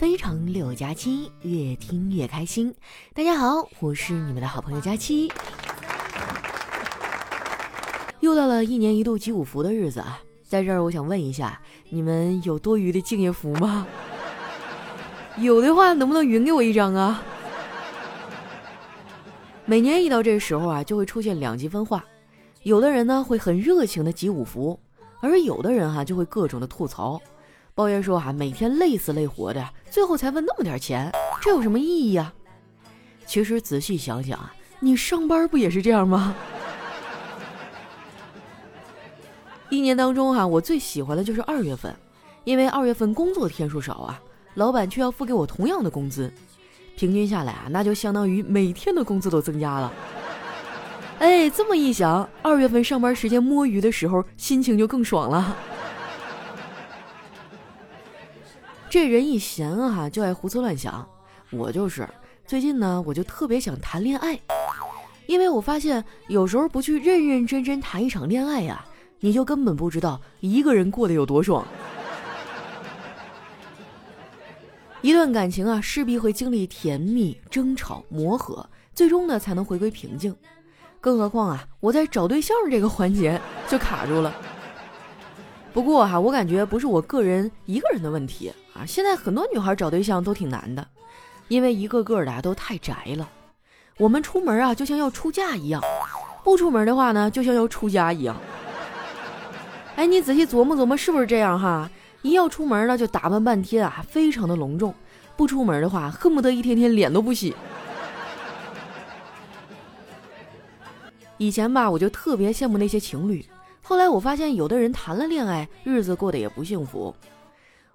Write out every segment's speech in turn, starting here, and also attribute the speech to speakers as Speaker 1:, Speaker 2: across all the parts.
Speaker 1: 非常六加七，越听越开心。大家好，我是你们的好朋友佳期。又到了一年一度集五福的日子啊，在这儿我想问一下，你们有多余的敬业福吗？有的话，能不能匀给我一张啊？每年一到这时候啊，就会出现两极分化，有的人呢会很热情的集五福，而有的人哈就会各种的吐槽。抱怨说：“哈，每天累死累活的，最后才问那么点钱，这有什么意义呀？”其实仔细想想啊，你上班不也是这样吗？一年当中哈，我最喜欢的就是二月份，因为二月份工作天数少啊，老板却要付给我同样的工资，平均下来啊，那就相当于每天的工资都增加了。哎，这么一想，二月份上班时间摸鱼的时候，心情就更爽了。这人一闲啊，就爱胡思乱想。我就是最近呢，我就特别想谈恋爱，因为我发现有时候不去认认真真谈一场恋爱呀，你就根本不知道一个人过得有多爽。一段感情啊，势必会经历甜蜜、争吵、磨合，最终呢才能回归平静。更何况啊，我在找对象这个环节就卡住了。不过哈，我感觉不是我个人一个人的问题啊。现在很多女孩找对象都挺难的，因为一个个的都太宅了。我们出门啊，就像要出嫁一样；不出门的话呢，就像要出家一样。哎，你仔细琢磨琢磨，是不是这样哈？一要出门呢，就打扮半天啊，非常的隆重；不出门的话，恨不得一天天脸都不洗。以前吧，我就特别羡慕那些情侣。后来我发现，有的人谈了恋爱，日子过得也不幸福。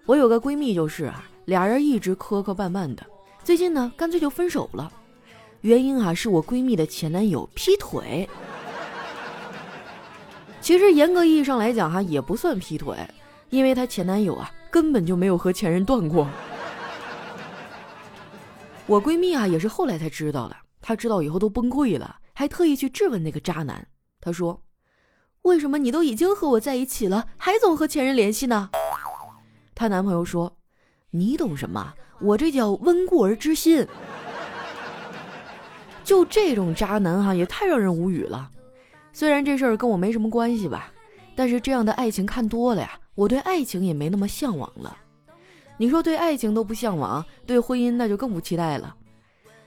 Speaker 1: 我有个闺蜜就是啊，俩人一直磕磕绊绊的，最近呢，干脆就分手了。原因啊，是我闺蜜的前男友劈腿。其实严格意义上来讲哈，也不算劈腿，因为她前男友啊，根本就没有和前任断过。我闺蜜啊，也是后来才知道的，她知道以后都崩溃了，还特意去质问那个渣男。她说。为什么你都已经和我在一起了，还总和前任联系呢？她男朋友说：“你懂什么？我这叫温故而知新。”就这种渣男哈，也太让人无语了。虽然这事儿跟我没什么关系吧，但是这样的爱情看多了呀，我对爱情也没那么向往了。你说对爱情都不向往，对婚姻那就更不期待了。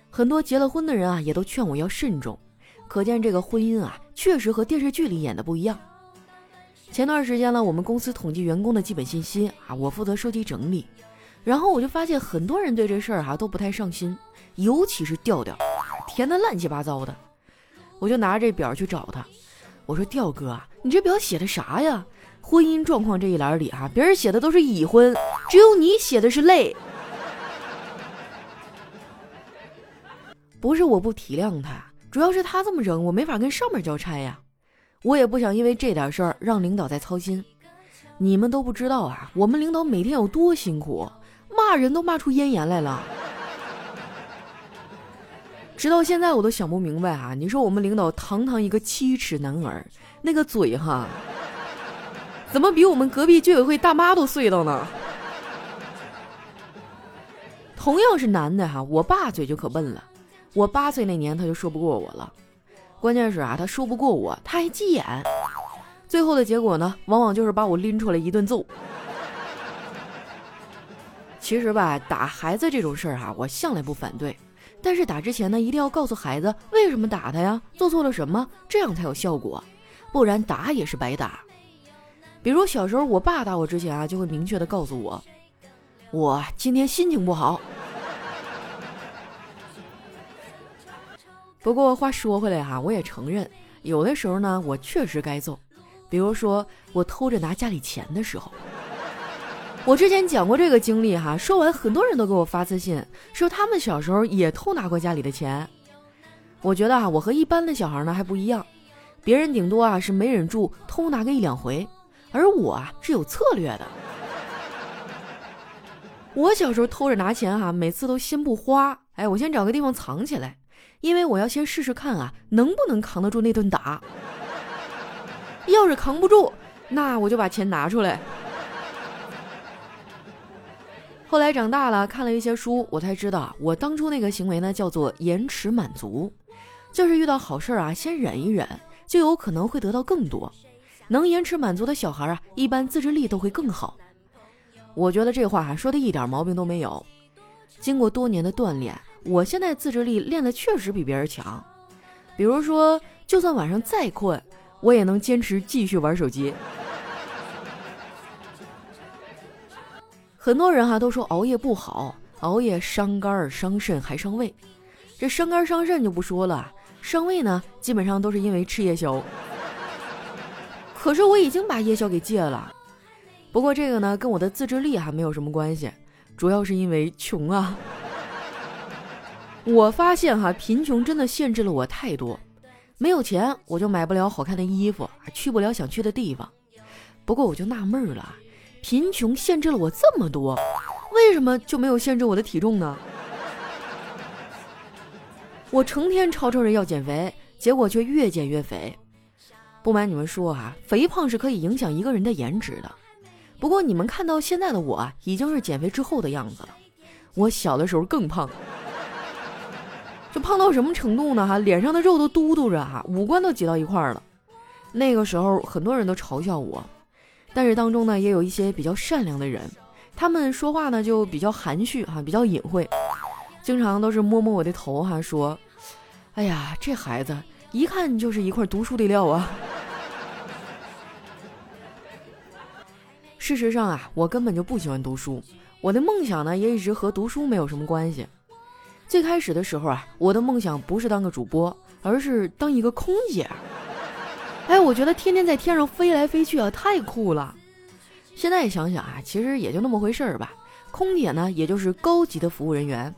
Speaker 1: 很多结了婚的人啊，也都劝我要慎重。可见这个婚姻啊，确实和电视剧里演的不一样。前段时间呢，我们公司统计员工的基本信息啊，我负责收集整理。然后我就发现很多人对这事儿哈都不太上心，尤其是调调，填的乱七八糟的。我就拿着这表去找他，我说：“调哥啊，你这表写的啥呀？婚姻状况这一栏里啊，别人写的都是已婚，只有你写的是累。”不是我不体谅他。主要是他这么整，我没法跟上面交差呀。我也不想因为这点事儿让领导再操心。你们都不知道啊，我们领导每天有多辛苦，骂人都骂出咽炎来了。直到现在我都想不明白啊！你说我们领导堂堂一个七尺男儿，那个嘴哈，怎么比我们隔壁居委会大妈都碎叨呢？同样是男的哈，我爸嘴就可笨了。我八岁那年，他就说不过我了。关键是啊，他说不过我，他还急眼。最后的结果呢，往往就是把我拎出来一顿揍。其实吧，打孩子这种事儿哈，我向来不反对。但是打之前呢，一定要告诉孩子为什么打他呀，做错了什么，这样才有效果。不然打也是白打。比如小时候，我爸打我之前啊，就会明确的告诉我，我今天心情不好。不过话说回来哈，我也承认，有的时候呢，我确实该揍。比如说我偷着拿家里钱的时候，我之前讲过这个经历哈。说完，很多人都给我发私信，说他们小时候也偷拿过家里的钱。我觉得啊，我和一般的小孩呢还不一样，别人顶多啊是没忍住偷拿个一两回，而我啊是有策略的。我小时候偷着拿钱哈，每次都先不花，哎，我先找个地方藏起来。因为我要先试试看啊，能不能扛得住那顿打。要是扛不住，那我就把钱拿出来。后来长大了，看了一些书，我才知道，我当初那个行为呢，叫做延迟满足，就是遇到好事啊，先忍一忍，就有可能会得到更多。能延迟满足的小孩啊，一般自制力都会更好。我觉得这话说的一点毛病都没有。经过多年的锻炼，我现在自制力练的确实比别人强。比如说，就算晚上再困，我也能坚持继续玩手机。很多人哈都说熬夜不好，熬夜伤肝伤肾还伤胃。这伤肝伤肾就不说了，伤胃呢，基本上都是因为吃夜宵。可是我已经把夜宵给戒了。不过这个呢，跟我的自制力还没有什么关系，主要是因为穷啊。我发现哈，贫穷真的限制了我太多。没有钱，我就买不了好看的衣服，去不了想去的地方。不过我就纳闷了，贫穷限制了我这么多，为什么就没有限制我的体重呢？我成天吵吵着要减肥，结果却越减越肥。不瞒你们说啊，肥胖是可以影响一个人的颜值的。不过你们看到现在的我啊，已经是减肥之后的样子了。我小的时候更胖，胖到什么程度呢？哈，脸上的肉都嘟嘟着哈，五官都挤到一块儿了。那个时候很多人都嘲笑我，但是当中呢也有一些比较善良的人，他们说话呢就比较含蓄哈，比较隐晦，经常都是摸摸我的头哈，说：“哎呀，这孩子一看就是一块读书的料啊。”事实上啊，我根本就不喜欢读书。我的梦想呢，也一直和读书没有什么关系。最开始的时候啊，我的梦想不是当个主播，而是当一个空姐。哎，我觉得天天在天上飞来飞去啊，太酷了。现在想想啊，其实也就那么回事儿吧。空姐呢，也就是高级的服务人员。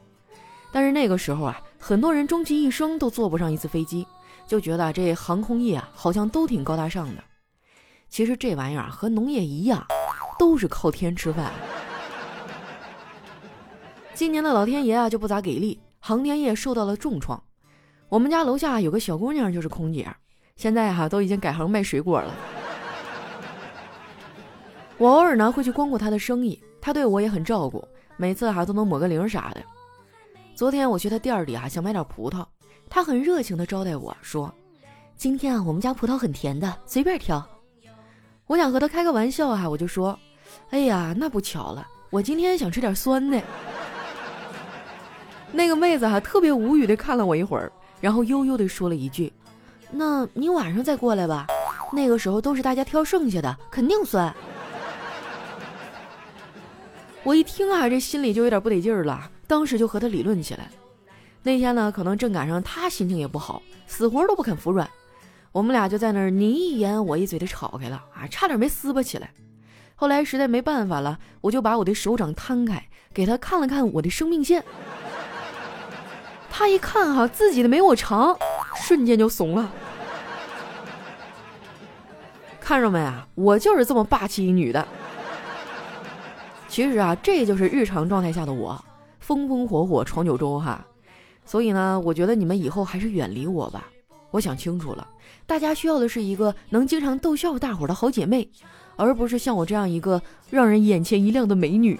Speaker 1: 但是那个时候啊，很多人终其一生都坐不上一次飞机，就觉得这航空业啊，好像都挺高大上的。其实这玩意儿和农业一样。都是靠天吃饭。今年的老天爷啊就不咋给力，航天业受到了重创。我们家楼下有个小姑娘就是空姐，现在哈都已经改行卖水果了。我偶尔呢会去光顾她的生意，她对我也很照顾，每次哈都能抹个零啥的。昨天我去她店里啊想买点葡萄，她很热情的招待我说：“今天啊我们家葡萄很甜的，随便挑。”我想和她开个玩笑哈，我就说。哎呀，那不巧了，我今天想吃点酸的。那个妹子还特别无语的看了我一会儿，然后悠悠的说了一句：“那你晚上再过来吧，那个时候都是大家挑剩下的，肯定酸。”我一听啊，这心里就有点不得劲儿了，当时就和他理论起来。那天呢，可能正赶上他心情也不好，死活都不肯服软，我们俩就在那儿你一言我一嘴的吵开了啊，差点没撕巴起来。后来实在没办法了，我就把我的手掌摊开，给他看了看我的生命线。他一看哈，自己的没我长，瞬间就怂了。看着没啊，我就是这么霸气一女的。其实啊，这就是日常状态下的我，风风火火闯九州哈。所以呢，我觉得你们以后还是远离我吧。我想清楚了，大家需要的是一个能经常逗笑大伙的好姐妹。而不是像我这样一个让人眼前一亮的美女，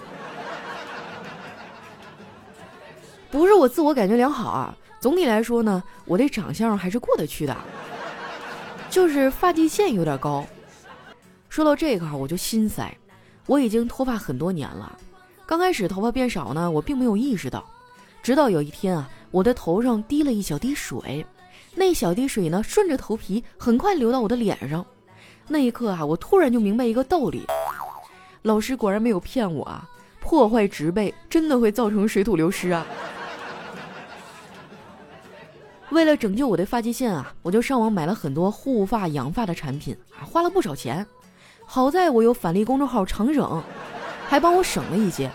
Speaker 1: 不是我自我感觉良好啊。总体来说呢，我的长相还是过得去的，就是发际线有点高。说到这个我就心塞。我已经脱发很多年了，刚开始头发变少呢，我并没有意识到，直到有一天啊，我的头上滴了一小滴水，那小滴水呢，顺着头皮很快流到我的脸上。那一刻啊，我突然就明白一个道理，老师果然没有骗我啊！破坏植被真的会造成水土流失啊！为了拯救我的发际线啊，我就上网买了很多护发养发的产品啊，花了不少钱。好在我有返利公众号长省，还帮我省了一些，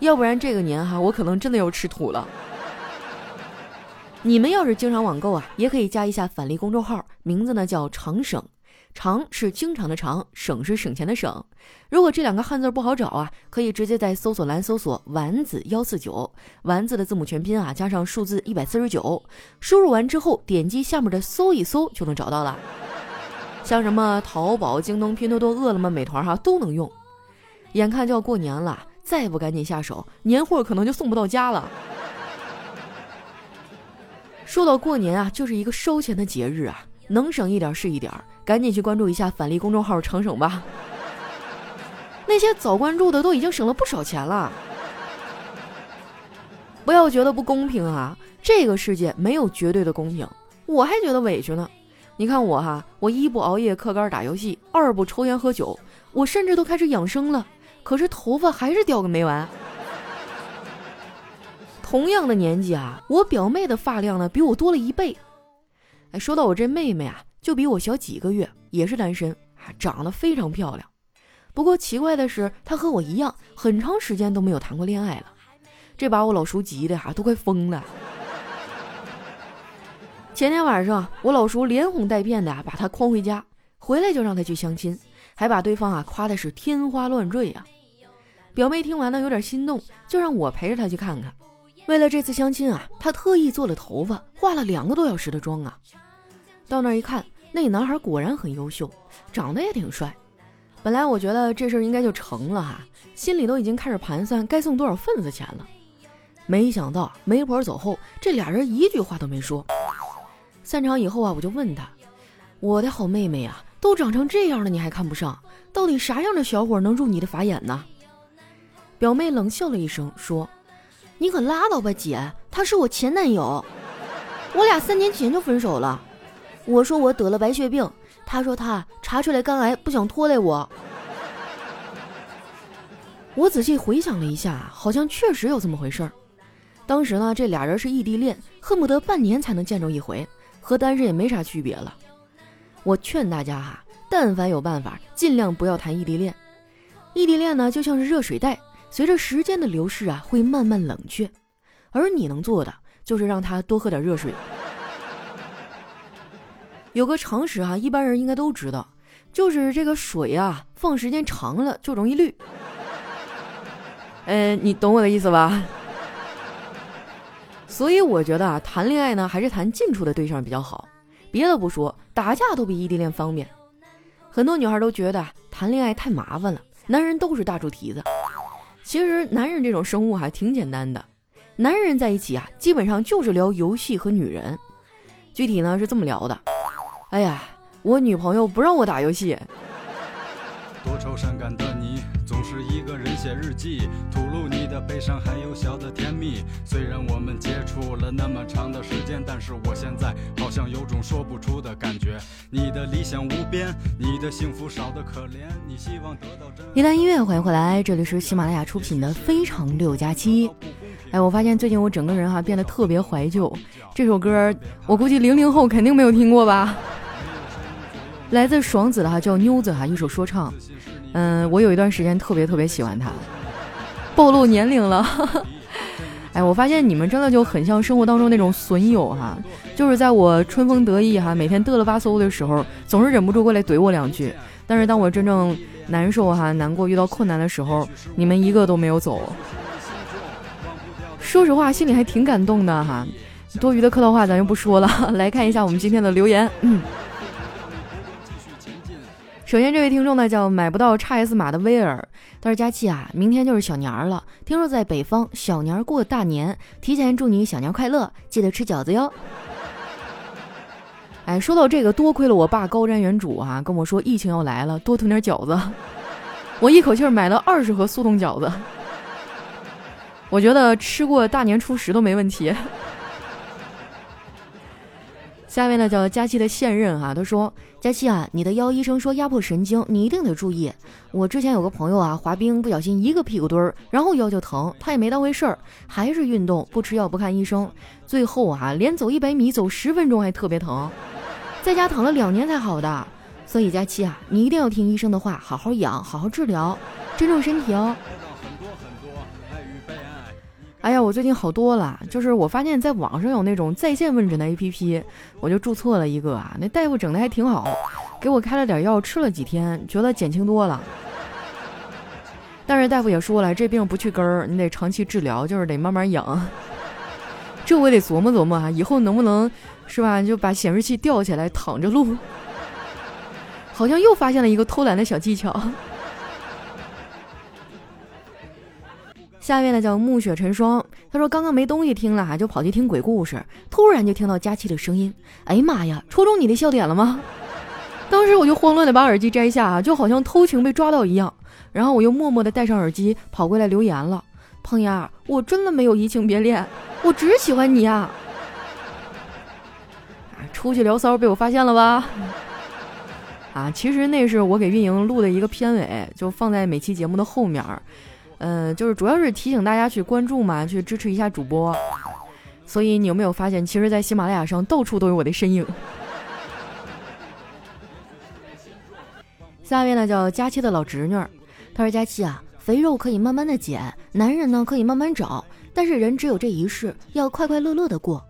Speaker 1: 要不然这个年哈，我可能真的要吃土了。你们要是经常网购啊，也可以加一下返利公众号，名字呢叫长省。常是经常的常，省是省钱的省。如果这两个汉字不好找啊，可以直接在搜索栏搜索“丸子幺四九”，丸子的字母全拼啊，加上数字一百四十九，输入完之后点击下面的搜一搜就能找到了。像什么淘宝、京东、拼多多、饿了么、美团哈都能用。眼看就要过年了，再不赶紧下手，年货可能就送不到家了。说到过年啊，就是一个烧钱的节日啊，能省一点是一点儿，赶紧去关注一下返利公众号“成省”吧。那些早关注的都已经省了不少钱了。不要觉得不公平啊，这个世界没有绝对的公平，我还觉得委屈呢。你看我哈，我一不熬夜嗑杆打游戏，二不抽烟喝酒，我甚至都开始养生了，可是头发还是掉个没完。同样的年纪啊，我表妹的发量呢比我多了一倍。哎，说到我这妹妹啊，就比我小几个月，也是单身，长得非常漂亮。不过奇怪的是，她和我一样，很长时间都没有谈过恋爱了。这把我老叔急的哈，都快疯了。前天晚上，我老叔连哄带骗的啊，把她诓回家，回来就让她去相亲，还把对方啊夸的是天花乱坠啊。表妹听完呢，有点心动，就让我陪着她去看看。为了这次相亲啊，她特意做了头发，化了两个多小时的妆啊。到那儿一看，那男孩果然很优秀，长得也挺帅。本来我觉得这事儿应该就成了哈，心里都已经开始盘算该送多少份子钱了。没想到媒婆走后，这俩人一句话都没说。散场以后啊，我就问他：“我的好妹妹啊，都长成这样了，你还看不上？到底啥样的小伙能入你的法眼呢？”表妹冷笑了一声说。你可拉倒吧，姐，他是我前男友，我俩三年前就分手了。我说我得了白血病，他说他查出来肝癌，不想拖累我。我仔细回想了一下，好像确实有这么回事儿。当时呢，这俩人是异地恋，恨不得半年才能见着一回，和单身也没啥区别了。我劝大家哈，但凡有办法，尽量不要谈异地恋。异地恋呢，就像是热水袋。随着时间的流逝啊，会慢慢冷却，而你能做的就是让他多喝点热水。有个常识啊，一般人应该都知道，就是这个水啊，放时间长了就容易绿。嗯，你懂我的意思吧？所以我觉得啊，谈恋爱呢，还是谈近处的对象比较好。别的不说，打架都比异地恋方便。很多女孩都觉得谈恋爱太麻烦了，男人都是大猪蹄子。其实男人这种生物还挺简单的，男人在一起啊，基本上就是聊游戏和女人。具体呢是这么聊的：哎呀，我女朋友不让我打游戏。多愁善感的你，总是一个人写日记，吐露你的悲伤，还有小的甜蜜。虽然我们接触了那么长的时间，但是我现在好像有种说不出的感觉。你的理想无边，你的幸福少得可怜，你希望得到真。一段音乐，欢迎回来，这里是喜马拉雅出品的《非常六加七》。哎，我发现最近我整个人哈变得特别怀旧。这首歌，我估计零零后肯定没有听过吧。来自爽子的哈叫妞子哈一首说唱，嗯，我有一段时间特别特别喜欢他，暴露年龄了。哎，我发现你们真的就很像生活当中那种损友哈，就是在我春风得意哈每天嘚了吧嗖的时候，总是忍不住过来怼我两句，但是当我真正难受哈难过遇到困难的时候，你们一个都没有走。说实话，心里还挺感动的哈。多余的客套话咱就不说了，来看一下我们今天的留言。嗯。首先，这位听众呢叫买不到叉 S 码的威尔，他说：“佳琪啊，明天就是小年儿了，听说在北方小年儿过大年，提前祝你小年快乐，记得吃饺子哟。”哎，说到这个，多亏了我爸高瞻远瞩啊，跟我说疫情要来了，多囤点饺子，我一口气买了二十盒速冻饺子，我觉得吃过大年初十都没问题。下面呢叫佳期的现任哈，他说：“佳期啊，你的腰医生说压迫神经，你一定得注意。我之前有个朋友啊，滑冰不小心一个屁股墩儿，然后腰就疼，他也没当回事儿，还是运动，不吃药，不看医生，最后啊，连走一百米走十分钟还特别疼，在家躺了两年才好的。所以佳期啊，你一定要听医生的话，好好养，好好治疗，珍重身体哦。”哎呀，我最近好多了，就是我发现，在网上有那种在线问诊的 APP，我就注册了一个啊。那大夫整的还挺好，给我开了点药，吃了几天，觉得减轻多了。但是大夫也说了，这病不去根儿，你得长期治疗，就是得慢慢养。这我得琢磨琢磨啊，以后能不能是吧，就把显示器吊起来躺着录。好像又发现了一个偷懒的小技巧。下面呢叫暮雪成霜，他说刚刚没东西听了哈，就跑去听鬼故事，突然就听到佳期的声音，哎呀妈呀，戳中你的笑点了吗？当时我就慌乱的把耳机摘下啊，就好像偷情被抓到一样，然后我又默默的戴上耳机跑过来留言了，胖丫，我真的没有移情别恋，我只喜欢你啊！出去聊骚被我发现了吧？啊，其实那是我给运营录的一个片尾，就放在每期节目的后面。嗯，就是主要是提醒大家去关注嘛，去支持一下主播。所以你有没有发现，其实，在喜马拉雅上到处都有我的身影。下面呢叫佳期的老侄女，她说：“佳期啊，肥肉可以慢慢的减，男人呢可以慢慢找，但是人只有这一世，要快快乐乐的过。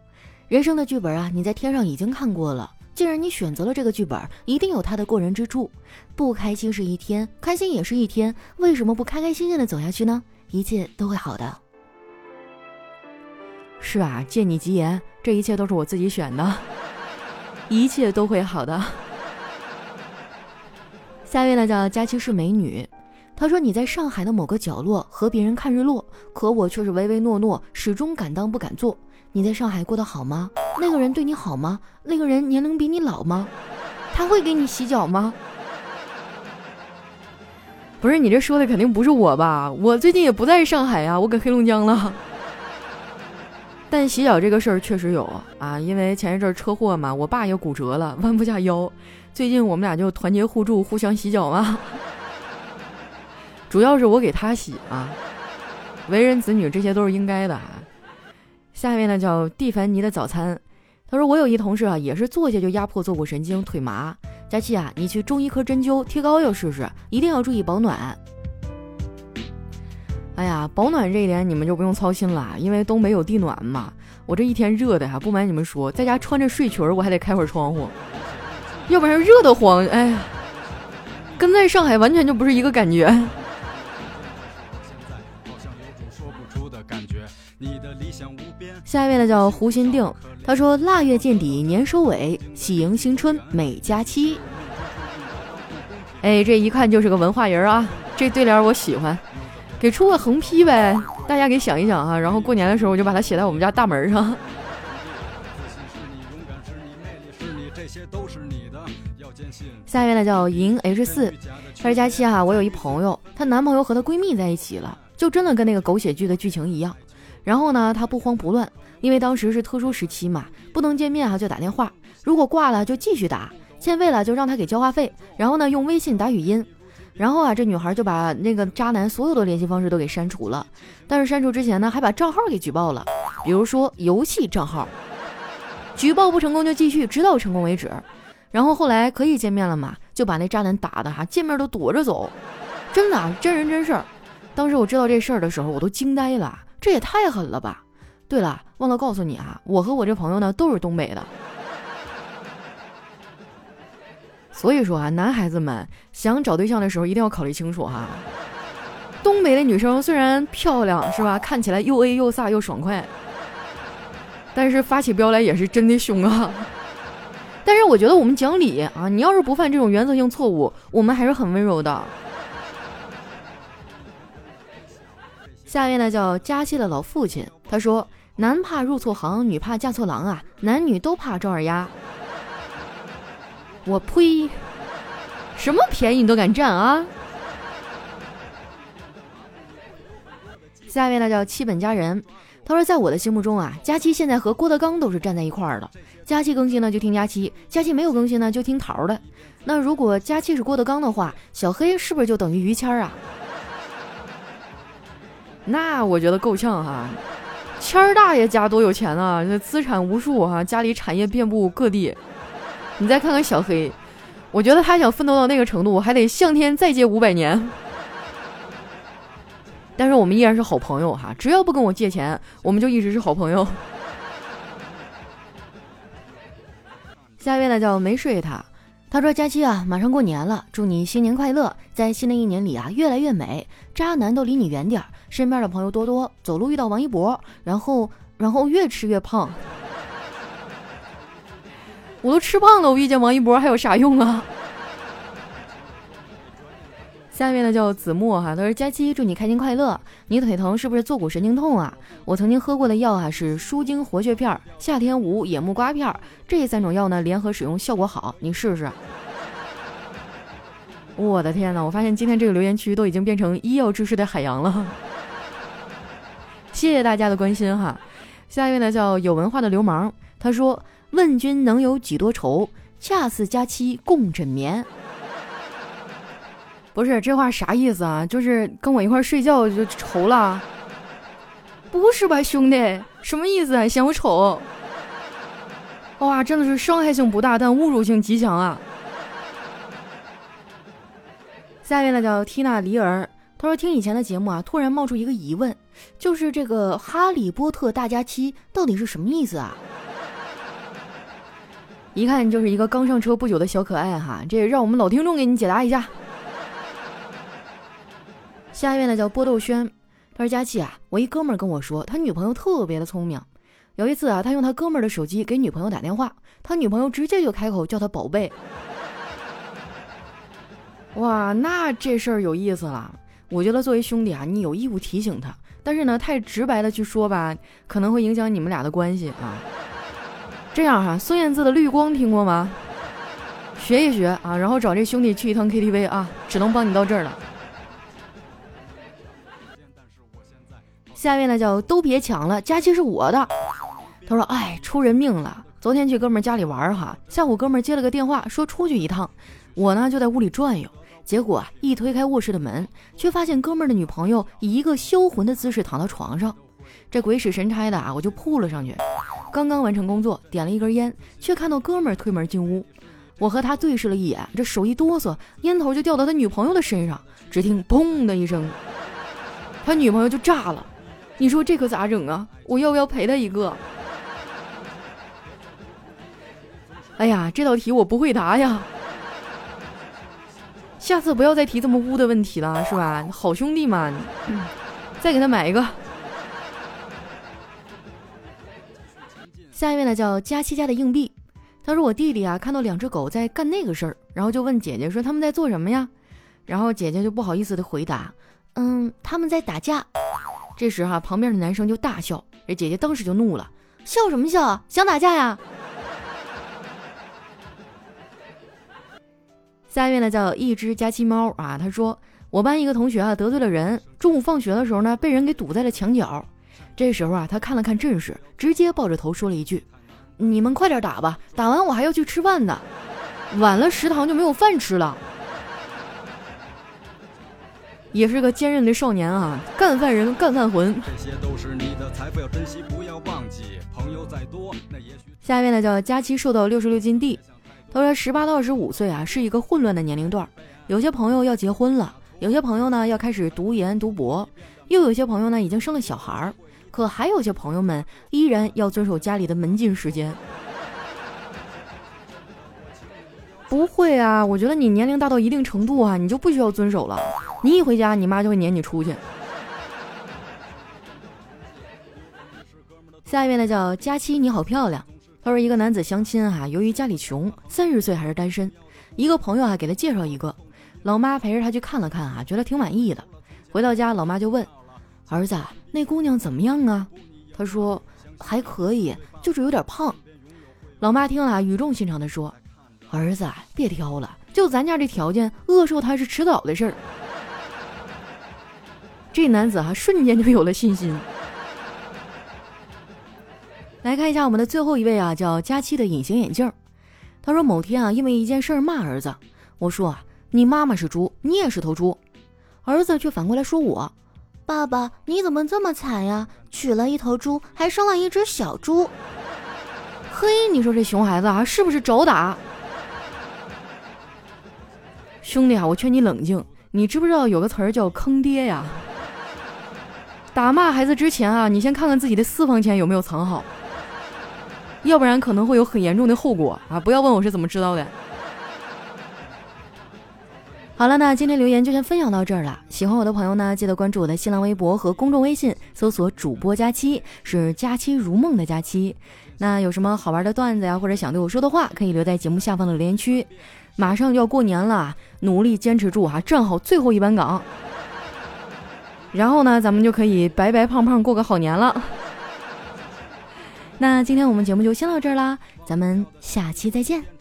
Speaker 1: 人生的剧本啊，你在天上已经看过了。”既然你选择了这个剧本，一定有它的过人之处。不开心是一天，开心也是一天，为什么不开开心心的走下去呢？一切都会好的。是啊，借你吉言，这一切都是我自己选的，一切都会好的。下一位呢叫佳期是美女，她说你在上海的某个角落和别人看日落，可我却是唯唯诺诺，始终敢当不敢做。你在上海过得好吗？那个人对你好吗？那个人年龄比你老吗？他会给你洗脚吗？不是你这说的肯定不是我吧？我最近也不在上海呀，我搁黑龙江了。但洗脚这个事儿确实有啊，因为前一阵车祸嘛，我爸也骨折了，弯不下腰。最近我们俩就团结互助，互相洗脚嘛。主要是我给他洗啊，为人子女这些都是应该的。下面呢叫蒂凡尼的早餐，他说我有一同事啊，也是坐下就压迫坐骨神经，腿麻。佳琪啊，你去中医科针灸贴膏药试试，一定要注意保暖。哎呀，保暖这一点你们就不用操心了，因为东北有地暖嘛。我这一天热的哈，不瞒你们说，在家穿着睡裙我还得开会儿窗户，要不然热得慌。哎呀，跟在上海完全就不是一个感觉。下一位呢叫胡心定，他说腊月见底年收尾，喜迎新春美佳期。哎，这一看就是个文化人啊，这对联我喜欢，给出个横批呗，大家给想一想哈，然后过年的时候我就把它写在我们家大门上。下一位呢叫银 H 四，他说佳期啊，我有一朋友，她男朋友和她闺蜜在一起了，就真的跟那个狗血剧的剧情一样。然后呢，她不慌不乱，因为当时是特殊时期嘛，不能见面哈，就打电话。如果挂了就继续打，欠费了就让他给交话费。然后呢，用微信打语音。然后啊，这女孩就把那个渣男所有的联系方式都给删除了。但是删除之前呢，还把账号给举报了，比如说游戏账号。举报不成功就继续，直到成功为止。然后后来可以见面了嘛，就把那渣男打的哈，见面都躲着走。真的，真人真事儿。当时我知道这事儿的时候，我都惊呆了。这也太狠了吧！对了，忘了告诉你啊，我和我这朋友呢都是东北的，所以说啊，男孩子们想找对象的时候一定要考虑清楚哈。东北的女生虽然漂亮是吧，看起来又 A 又飒又爽快，但是发起飙来也是真的凶啊。但是我觉得我们讲理啊，你要是不犯这种原则性错误，我们还是很温柔的。下面呢叫加西的老父亲，他说：“男怕入错行，女怕嫁错郎啊，男女都怕赵二丫。”我呸！什么便宜你都敢占啊？下面呢叫七本佳人，他说：“在我的心目中啊，佳期现在和郭德纲都是站在一块儿的。佳期更新呢就听佳期，佳期没有更新呢就听桃的。那如果佳期是郭德纲的话，小黑是不是就等于于谦儿啊？”那我觉得够呛哈，谦儿大爷家多有钱啊，这资产无数哈，家里产业遍布各地。你再看看小黑，我觉得他想奋斗到那个程度，还得向天再借五百年。但是我们依然是好朋友哈，只要不跟我借钱，我们就一直是好朋友。下一位呢叫没睡他，他说佳期啊，马上过年了，祝你新年快乐，在新的一年里啊越来越美，渣男都离你远点儿。身边的朋友多多，走路遇到王一博，然后 然后越吃越胖。我都吃胖了，我遇见王一博还有啥用啊？下一位呢叫子墨哈，他说佳期祝你开心快乐。你腿疼是不是坐骨神经痛啊？我曾经喝过的药哈是舒筋活血片、夏天无野木瓜片，这三种药呢联合使用效果好，你试试。我的天哪！我发现今天这个留言区都已经变成医药知识的海洋了。谢谢大家的关心哈。下一位呢叫有文化的流氓，他说：“问君能有几多愁？恰似佳期共枕眠。”不是这话啥意思啊？就是跟我一块睡觉就愁了？不是吧，兄弟，什么意思啊？嫌我丑？哇，真的是伤害性不大，但侮辱性极强啊！下一位呢叫缇娜李尔，他说听以前的节目啊，突然冒出一个疑问，就是这个《哈利波特》大家期到底是什么意思啊？一看就是一个刚上车不久的小可爱哈，这让我们老听众给你解答一下。下一位呢叫波豆轩，他说佳琪啊，我一哥们儿跟我说，他女朋友特别的聪明。有一次啊，他用他哥们儿的手机给女朋友打电话，他女朋友直接就开口叫他宝贝。哇，那这事儿有意思了。我觉得作为兄弟啊，你有义务提醒他，但是呢，太直白的去说吧，可能会影响你们俩的关系啊。这样哈，孙燕姿的《绿光》听过吗？学一学啊，然后找这兄弟去一趟 KTV 啊，只能帮你到这儿了。下面呢叫都别抢了，假期是我的。他说：“哎，出人命了！昨天去哥们家里玩哈，下午哥们接了个电话，说出去一趟。我呢就在屋里转悠，结果一推开卧室的门，却发现哥们的女朋友以一个销魂的姿势躺到床上。这鬼使神差的啊，我就扑了上去。刚刚完成工作，点了一根烟，却看到哥们推门进屋。我和他对视了一眼，这手一哆嗦，烟头就掉到他女朋友的身上。只听砰的一声，他女朋友就炸了。”你说这可咋整啊？我要不要赔他一个？哎呀，这道题我不会答呀！下次不要再提这么污的问题了，是吧？好兄弟嘛，再给他买一个。下一位呢，叫佳期家的硬币。他说我弟弟啊，看到两只狗在干那个事儿，然后就问姐姐说他们在做什么呀？然后姐姐就不好意思的回答，嗯，他们在打架。这时哈，旁边的男生就大笑，这姐姐当时就怒了，笑什么笑啊？想打架呀？下面呢叫一只家鸡猫啊，他说我班一个同学啊得罪了人，中午放学的时候呢被人给堵在了墙角，这时候啊他看了看阵势，直接抱着头说了一句：“你们快点打吧，打完我还要去吃饭呢，晚了食堂就没有饭吃了。”也是个坚韧的少年啊，干饭人，干饭魂。下一位呢叫佳期瘦到六十六斤地。他说十八到二十五岁啊是一个混乱的年龄段，有些朋友要结婚了，有些朋友呢要开始读研读博，又有些朋友呢已经生了小孩儿，可还有些朋友们依然要遵守家里的门禁时间。不会啊，我觉得你年龄大到一定程度啊，你就不需要遵守了。你一回家，你妈就会撵你出去。下一位呢叫佳期，你好漂亮。他说一个男子相亲哈，由于家里穷，三十岁还是单身，一个朋友还给他介绍一个，老妈陪着他去看了看啊，觉得挺满意的。回到家，老妈就问儿子那姑娘怎么样啊？他说还可以，就是有点胖。老妈听了，啊语重心长的说：“儿子别挑了，就咱家这条件，饿瘦他是迟早的事儿。”这男子啊瞬间就有了信心。来看一下我们的最后一位啊，叫佳期的隐形眼镜。他说某天啊，因为一件事儿骂儿子。我说啊，你妈妈是猪，你也是头猪。儿子却反过来说我，爸爸你怎么这么惨呀？娶了一头猪，还生了一只小猪。嘿，你说这熊孩子啊，是不是找打？兄弟啊，我劝你冷静。你知不知道有个词儿叫坑爹呀？打骂孩子之前啊，你先看看自己的私房钱有没有藏好，要不然可能会有很严重的后果啊！不要问我是怎么知道的。好了，那今天留言就先分享到这儿了。喜欢我的朋友呢，记得关注我的新浪微博和公众微信，搜索主播佳期，是佳期如梦的佳期。那有什么好玩的段子呀，或者想对我说的话，可以留在节目下方的留言区。马上就要过年了，努力坚持住哈，站好最后一班岗。然后呢，咱们就可以白白胖胖过个好年了。那今天我们节目就先到这儿啦，咱们下期再见。